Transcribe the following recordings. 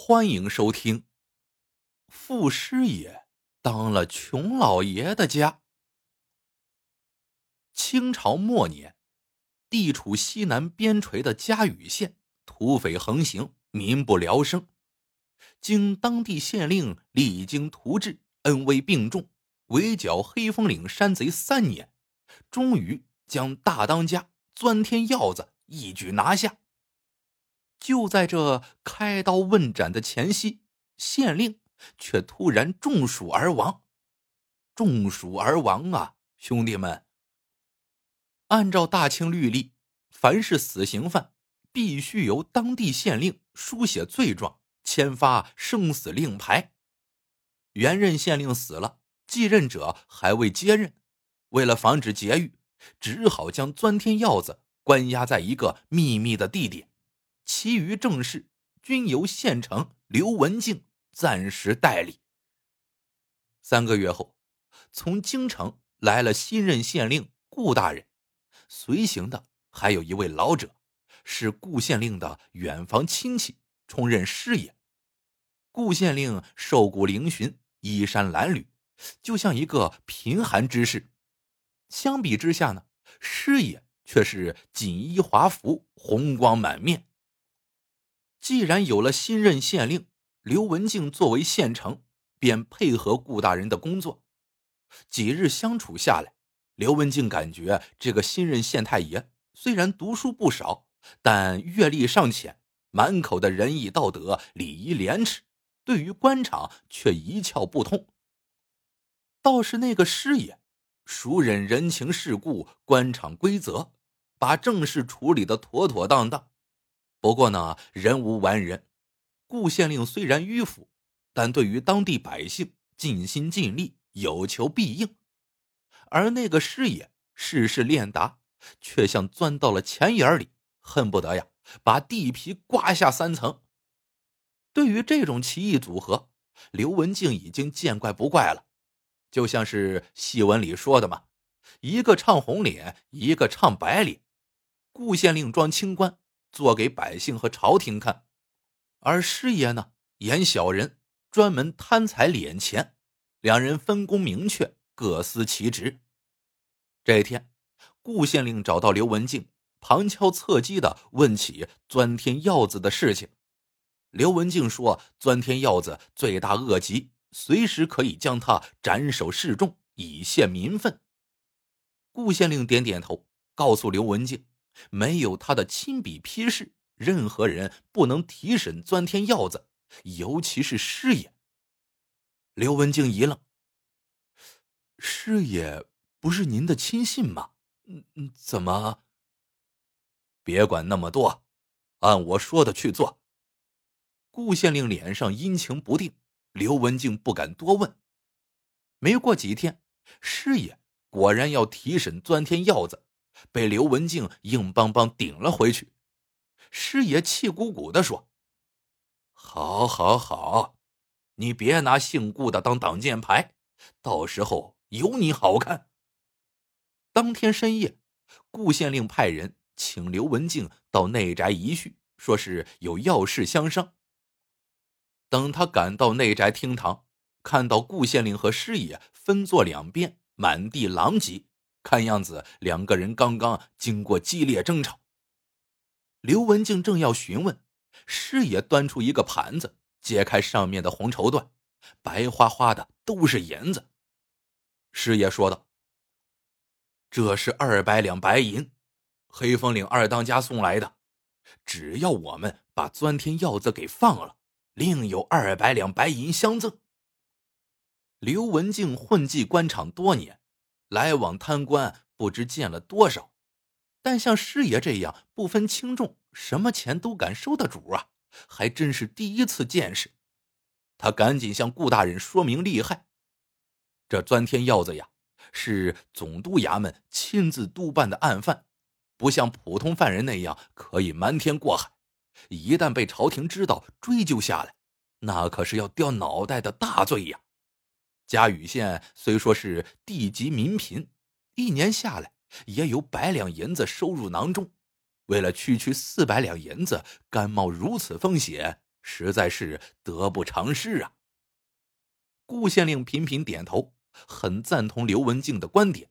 欢迎收听。傅师爷当了穷老爷的家。清朝末年，地处西南边陲的嘉峪县，土匪横行，民不聊生。经当地县令励精图治，恩威并重，围剿黑风岭山贼三年，终于将大当家钻天鹞子一举拿下。就在这开刀问斩的前夕，县令却突然中暑而亡。中暑而亡啊，兄弟们！按照大清律例，凡是死刑犯，必须由当地县令书写罪状，签发生死令牌。原任县令死了，继任者还未接任，为了防止劫狱，只好将钻天鹞子关押在一个秘密的地点。其余政事均由县城刘文静暂时代理。三个月后，从京城来了新任县令顾大人，随行的还有一位老者，是顾县令的远房亲戚，充任师爷。顾县令瘦骨嶙峋，衣衫褴褛，就像一个贫寒之士。相比之下呢，师爷却是锦衣华服，红光满面。既然有了新任县令刘文静作为县城，便配合顾大人的工作。几日相处下来，刘文静感觉这个新任县太爷虽然读书不少，但阅历尚浅，满口的仁义道德、礼仪廉耻，对于官场却一窍不通。倒是那个师爷，熟稔人情世故、官场规则，把正事处理的妥妥当当。不过呢，人无完人。顾县令虽然迂腐，但对于当地百姓尽心尽力，有求必应。而那个师爷事事练达，却像钻到了钱眼里，恨不得呀把地皮刮下三层。对于这种奇异组合，刘文静已经见怪不怪了。就像是戏文里说的嘛，一个唱红脸，一个唱白脸。顾县令装清官。做给百姓和朝廷看，而师爷呢演小人，专门贪财敛钱，两人分工明确，各司其职。这一天，顾县令找到刘文静，旁敲侧击的问起钻天鹞子的事情。刘文静说：“钻天鹞子罪大恶极，随时可以将他斩首示众，以泄民愤。”顾县令点点头，告诉刘文静。没有他的亲笔批示，任何人不能提审钻天鹞子，尤其是师爷。刘文静一愣：“师爷不是您的亲信吗？嗯嗯，怎么？”别管那么多，按我说的去做。顾县令脸上阴晴不定，刘文静不敢多问。没过几天，师爷果然要提审钻天鹞子。被刘文静硬邦邦顶了回去，师爷气鼓鼓的说：“好，好，好，你别拿姓顾的当挡箭牌，到时候有你好看。”当天深夜，顾县令派人请刘文静到内宅一叙，说是有要事相商。等他赶到内宅厅堂，看到顾县令和师爷分坐两边，满地狼藉。看样子，两个人刚刚经过激烈争吵。刘文静正要询问，师爷端出一个盘子，揭开上面的红绸缎，白花花的都是银子。师爷说道：“这是二百两白银，黑风岭二当家送来的。只要我们把钻天鹞子给放了，另有二百两白银相赠。”刘文静混迹官场多年。来往贪官不知见了多少，但像师爷这样不分轻重、什么钱都敢收的主啊，还真是第一次见识。他赶紧向顾大人说明利害。这钻天鹞子呀，是总督衙门亲自督办的案犯，不像普通犯人那样可以瞒天过海。一旦被朝廷知道，追究下来，那可是要掉脑袋的大罪呀。嘉峪县虽说是地级民贫，一年下来也有百两银子收入囊中。为了区区四百两银子，甘冒如此风险，实在是得不偿失啊。顾县令频频点头，很赞同刘文静的观点。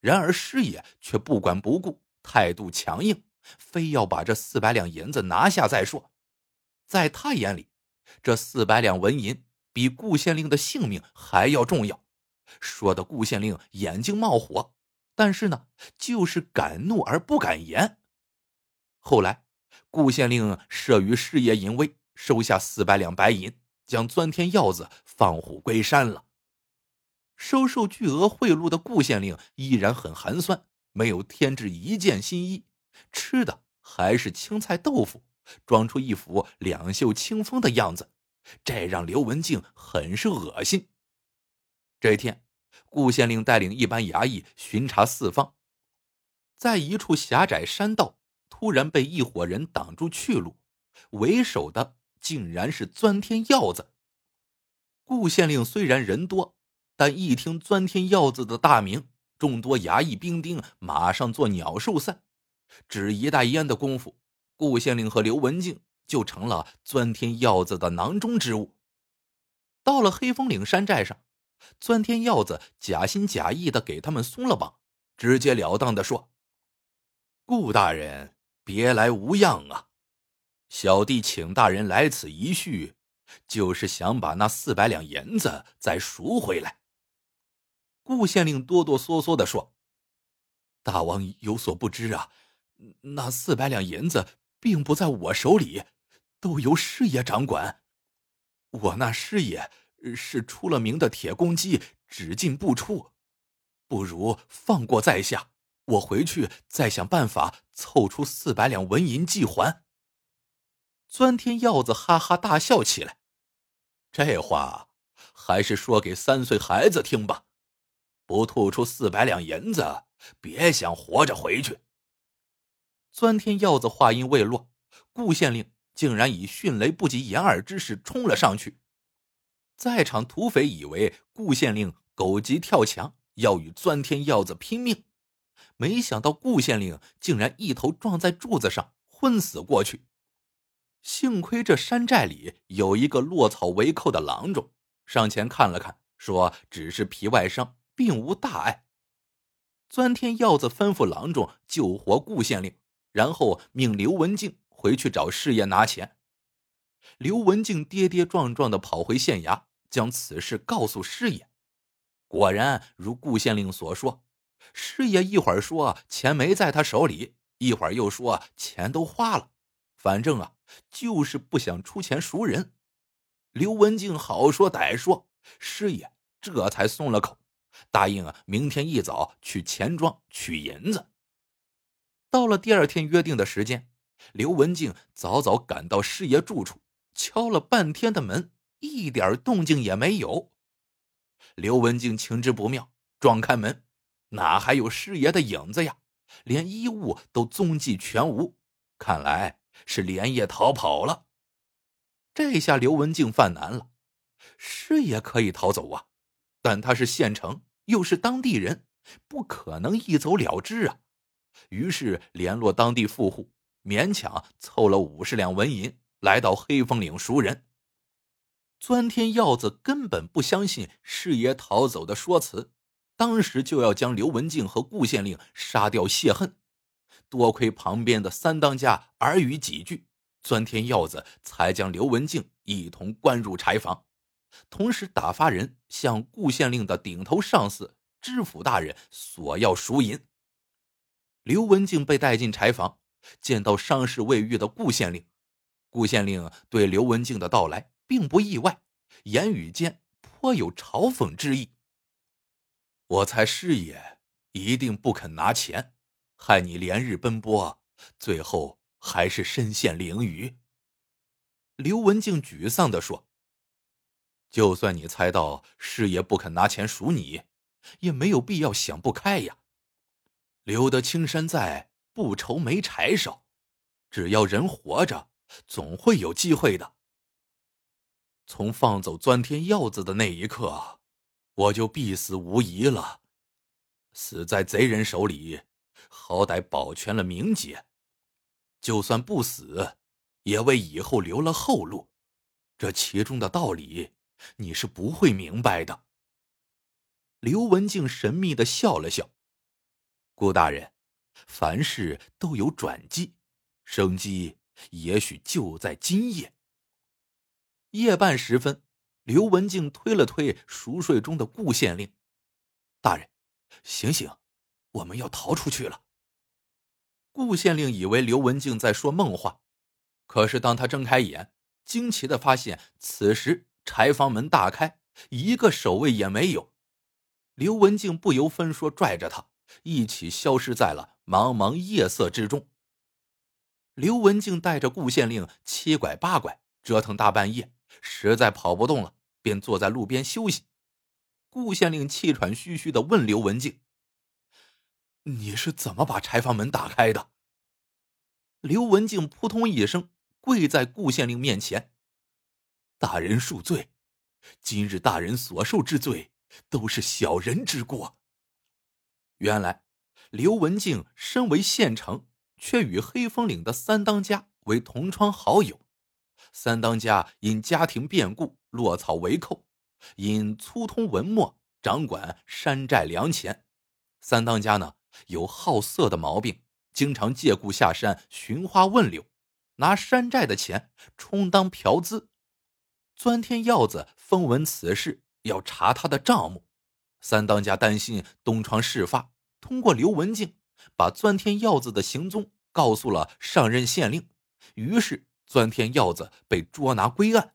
然而师爷却不管不顾，态度强硬，非要把这四百两银子拿下再说。在他眼里，这四百两纹银比顾县令的性命还要重要，说的顾县令眼睛冒火，但是呢，就是敢怒而不敢言。后来，顾县令慑于师爷淫威，收下四百两白银，将钻天鹞子放虎归山了。收受巨额贿赂的顾县令依然很寒酸，没有添置一件新衣，吃的还是青菜豆腐。装出一副两袖清风的样子，这让刘文静很是恶心。这一天，顾县令带领一班衙役巡查四方，在一处狭窄山道，突然被一伙人挡住去路，为首的竟然是钻天鹞子。顾县令虽然人多，但一听钻天鹞子的大名，众多衙役兵丁马上做鸟兽散，只一袋烟的功夫。顾县令和刘文静就成了钻天鹞子的囊中之物。到了黑风岭山寨上，钻天鹞子假心假意的给他们松了绑，直截了当的说：“顾大人别来无恙啊！小弟请大人来此一叙，就是想把那四百两银子再赎回来。”顾县令哆哆嗦嗦的说：“大王有所不知啊，那四百两银子……”并不在我手里，都由师爷掌管。我那师爷是出了名的铁公鸡，只进不出。不如放过在下，我回去再想办法凑出四百两纹银寄还。钻天鹞子哈哈大笑起来，这话还是说给三岁孩子听吧。不吐出四百两银子，别想活着回去。钻天鹞子话音未落，顾县令竟然以迅雷不及掩耳之势冲了上去。在场土匪以为顾县令狗急跳墙，要与钻天鹞子拼命，没想到顾县令竟然一头撞在柱子上，昏死过去。幸亏这山寨里有一个落草为寇的郎中，上前看了看，说只是皮外伤，并无大碍。钻天鹞子吩咐郎中救活顾县令。然后命刘文静回去找师爷拿钱。刘文静跌跌撞撞的跑回县衙，将此事告诉师爷。果然如顾县令所说，师爷一会儿说钱没在他手里，一会儿又说钱都花了，反正啊，就是不想出钱赎人。刘文静好说歹说，师爷这才松了口，答应啊，明天一早去钱庄取银子。到了第二天约定的时间，刘文静早早赶到师爷住处，敲了半天的门，一点动静也没有。刘文静情知不妙，撞开门，哪还有师爷的影子呀？连衣物都踪迹全无，看来是连夜逃跑了。这下刘文静犯难了，师爷可以逃走啊，但他是县城，又是当地人，不可能一走了之啊。于是联络当地富户，勉强凑了五十两纹银，来到黑风岭赎人。钻天鹞子根本不相信师爷逃走的说辞，当时就要将刘文静和顾县令杀掉泄恨。多亏旁边的三当家耳语几句，钻天鹞子才将刘文静一同关入柴房，同时打发人向顾县令的顶头上司知府大人索要赎银。刘文静被带进柴房，见到伤势未愈的顾县令。顾县令对刘文静的到来并不意外，言语间颇有嘲讽之意。我猜师爷一定不肯拿钱，害你连日奔波，最后还是身陷囹圄。刘文静沮丧地说：“就算你猜到师爷不肯拿钱赎你，也没有必要想不开呀。”留得青山在，不愁没柴烧。只要人活着，总会有机会的。从放走钻天鹞子的那一刻，我就必死无疑了。死在贼人手里，好歹保全了名节；就算不死，也为以后留了后路。这其中的道理，你是不会明白的。刘文静神秘的笑了笑：“顾大人，凡事都有转机，生机也许就在今夜。”夜半时分，刘文静推了推熟睡中的顾县令：“大人，醒醒，我们要逃出去了。”顾县令以为刘文静在说梦话，可是当他睁开眼，惊奇的发现，此时柴房门大开，一个守卫也没有。刘文静不由分说，拽着他一起消失在了茫茫夜色之中。刘文静带着顾县令七拐八拐折腾大半夜，实在跑不动了，便坐在路边休息。顾县令气喘吁吁的问刘文静。你是怎么把柴房门打开的？刘文静扑通一声跪在顾县令面前：“大人恕罪，今日大人所受之罪都是小人之过。”原来，刘文静身为县城，却与黑风岭的三当家为同窗好友。三当家因家庭变故落草为寇，因粗通文墨，掌管山寨粮钱。三当家呢？有好色的毛病，经常借故下山寻花问柳，拿山寨的钱充当嫖资。钻天耀子风闻此事，要查他的账目。三当家担心东窗事发，通过刘文静把钻天耀子的行踪告诉了上任县令，于是钻天耀子被捉拿归案。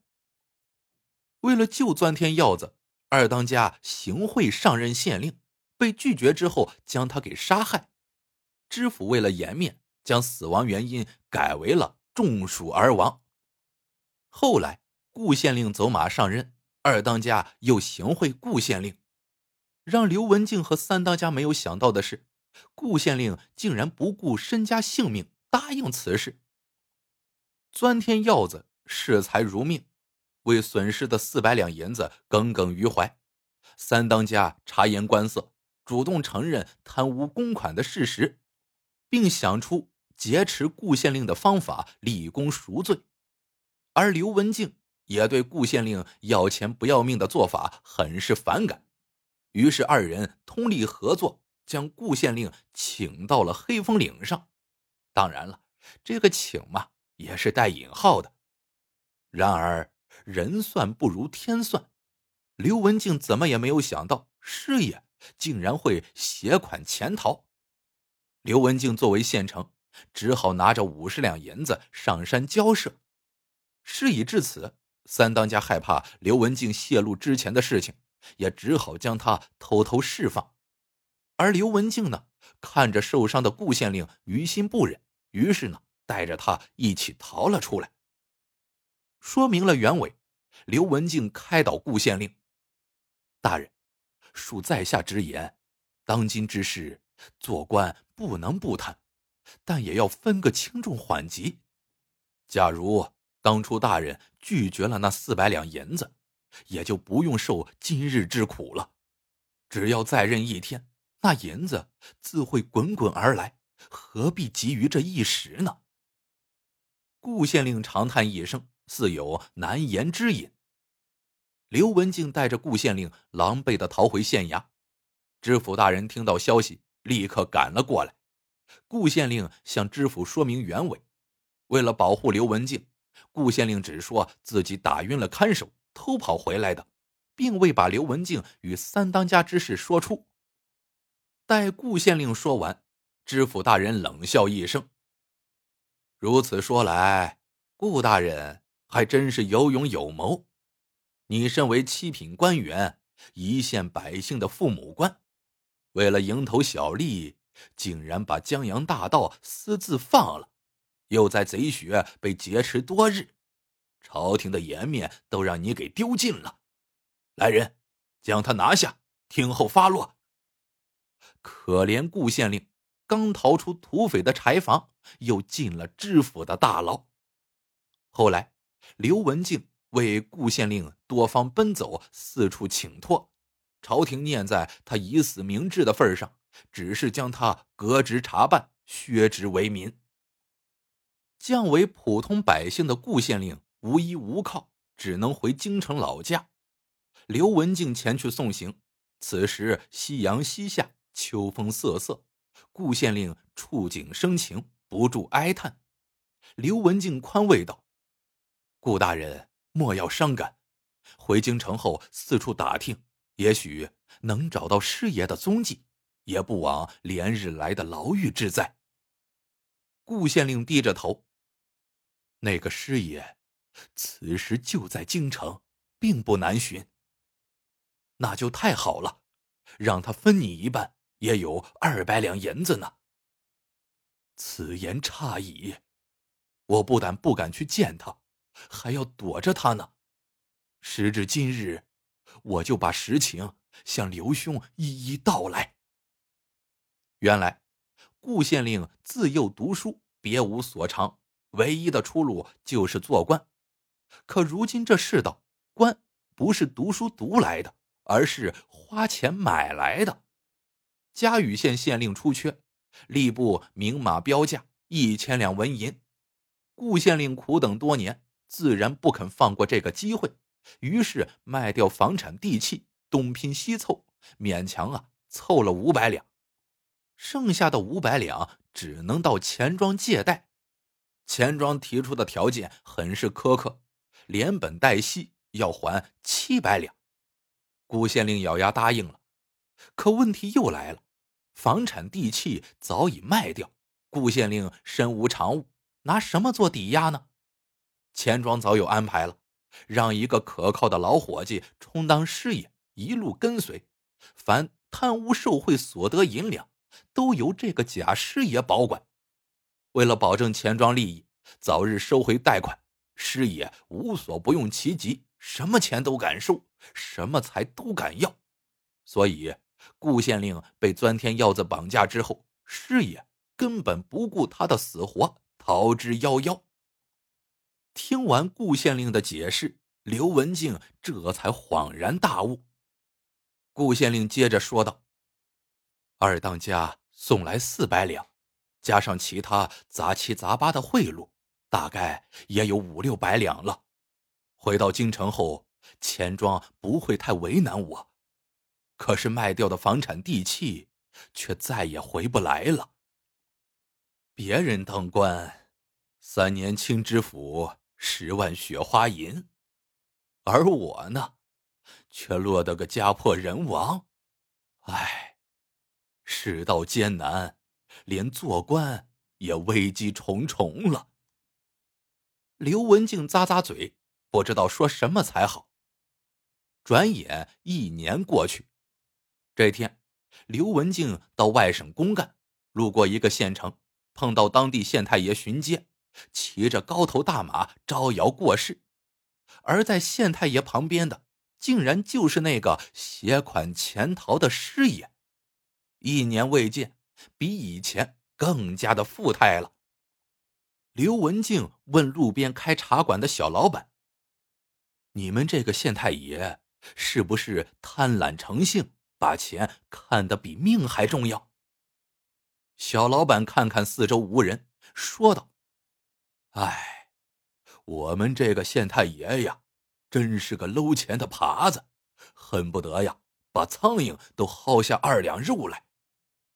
为了救钻天耀子，二当家行贿上任县令。被拒绝之后，将他给杀害。知府为了颜面，将死亡原因改为了中暑而亡。后来顾县令走马上任，二当家又行贿顾县令。让刘文静和三当家没有想到的是，顾县令竟然不顾身家性命答应此事。钻天耀子视财如命，为损失的四百两银子耿耿于怀。三当家察言观色。主动承认贪污公款的事实，并想出劫持顾县令的方法立功赎罪，而刘文静也对顾县令要钱不要命的做法很是反感，于是二人通力合作，将顾县令请到了黑风岭上。当然了，这个请嘛也是带引号的。然而人算不如天算，刘文静怎么也没有想到师爷。竟然会携款潜逃，刘文静作为县城，只好拿着五十两银子上山交涉。事已至此，三当家害怕刘文静泄露之前的事情，也只好将他偷偷释放。而刘文静呢，看着受伤的顾县令，于心不忍，于是呢，带着他一起逃了出来。说明了原委，刘文静开导顾县令：“大人。”恕在下直言，当今之事，做官不能不贪，但也要分个轻重缓急。假如当初大人拒绝了那四百两银子，也就不用受今日之苦了。只要再任一天，那银子自会滚滚而来，何必急于这一时呢？顾县令长叹一声，似有难言之隐。刘文静带着顾县令狼狈的逃回县衙，知府大人听到消息，立刻赶了过来。顾县令向知府说明原委，为了保护刘文静，顾县令只说自己打晕了看守，偷跑回来的，并未把刘文静与三当家之事说出。待顾县令说完，知府大人冷笑一声：“如此说来，顾大人还真是有勇有谋。”你身为七品官员，一县百姓的父母官，为了蝇头小利，竟然把江洋大盗私自放了，又在贼穴被劫持多日，朝廷的颜面都让你给丢尽了。来人，将他拿下，听候发落。可怜顾县令刚逃出土匪的柴房，又进了知府的大牢。后来，刘文静。为顾县令多方奔走，四处请托，朝廷念在他以死明志的份上，只是将他革职查办，削职为民。降为普通百姓的顾县令无依无靠，只能回京城老家。刘文静前去送行。此时夕阳西下，秋风瑟瑟，顾县令触景生情，不住哀叹。刘文静宽慰道：“顾大人莫要伤感，回京城后四处打听，也许能找到师爷的踪迹，也不枉连日来的牢狱之灾。”顾县令低着头。那个师爷，此时就在京城，并不难寻。那就太好了，让他分你一半，也有二百两银子呢。此言差矣，我不但不敢去见他，还要躲着他呢。时至今日，我就把实情向刘兄一一道来。原来，顾县令自幼读书，别无所长。唯一的出路就是做官，可如今这世道，官不是读书读来的，而是花钱买来的。嘉峪县县令出缺，吏部明码标价一千两纹银。顾县令苦等多年，自然不肯放过这个机会，于是卖掉房产地契，东拼西凑，勉强啊凑了五百两。剩下的五百两只能到钱庄借贷。钱庄提出的条件很是苛刻，连本带息要还七百两。顾县令咬牙答应了，可问题又来了：房产地契早已卖掉，顾县令身无长物，拿什么做抵押呢？钱庄早有安排了，让一个可靠的老伙计充当师爷，一路跟随，凡贪污受贿所得银两，都由这个假师爷保管。为了保证钱庄利益，早日收回贷款，师爷无所不用其极，什么钱都敢收，什么财都敢要。所以，顾县令被钻天鹞子绑架之后，师爷根本不顾他的死活，逃之夭夭。听完顾县令的解释，刘文静这才恍然大悟。顾县令接着说道：“二当家送来四百两。”加上其他杂七杂八的贿赂，大概也有五六百两了。回到京城后，钱庄不会太为难我。可是卖掉的房产地契，却再也回不来了。别人当官，三年清知府，十万雪花银，而我呢，却落得个家破人亡。唉，世道艰难。连做官也危机重重了。刘文静咂咂嘴，不知道说什么才好。转眼一年过去，这天，刘文静到外省公干，路过一个县城，碰到当地县太爷巡街，骑着高头大马招摇过市。而在县太爷旁边的，竟然就是那个携款潜逃的师爷。一年未见。比以前更加的富态了。刘文静问路边开茶馆的小老板：“你们这个县太爷是不是贪婪成性，把钱看得比命还重要？”小老板看看四周无人，说道：“哎，我们这个县太爷呀，真是个搂钱的耙子，恨不得呀把苍蝇都薅下二两肉来。”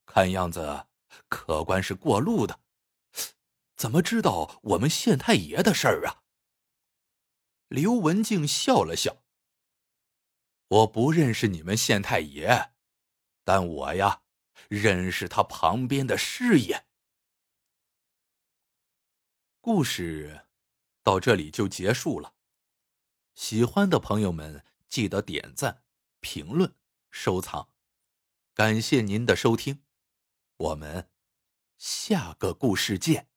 看样子，客官是过路的，怎么知道我们县太爷的事儿啊？刘文静笑了笑。我不认识你们县太爷，但我呀，认识他旁边的师爷。故事到这里就结束了。喜欢的朋友们记得点赞、评论、收藏，感谢您的收听。我们下个故事见。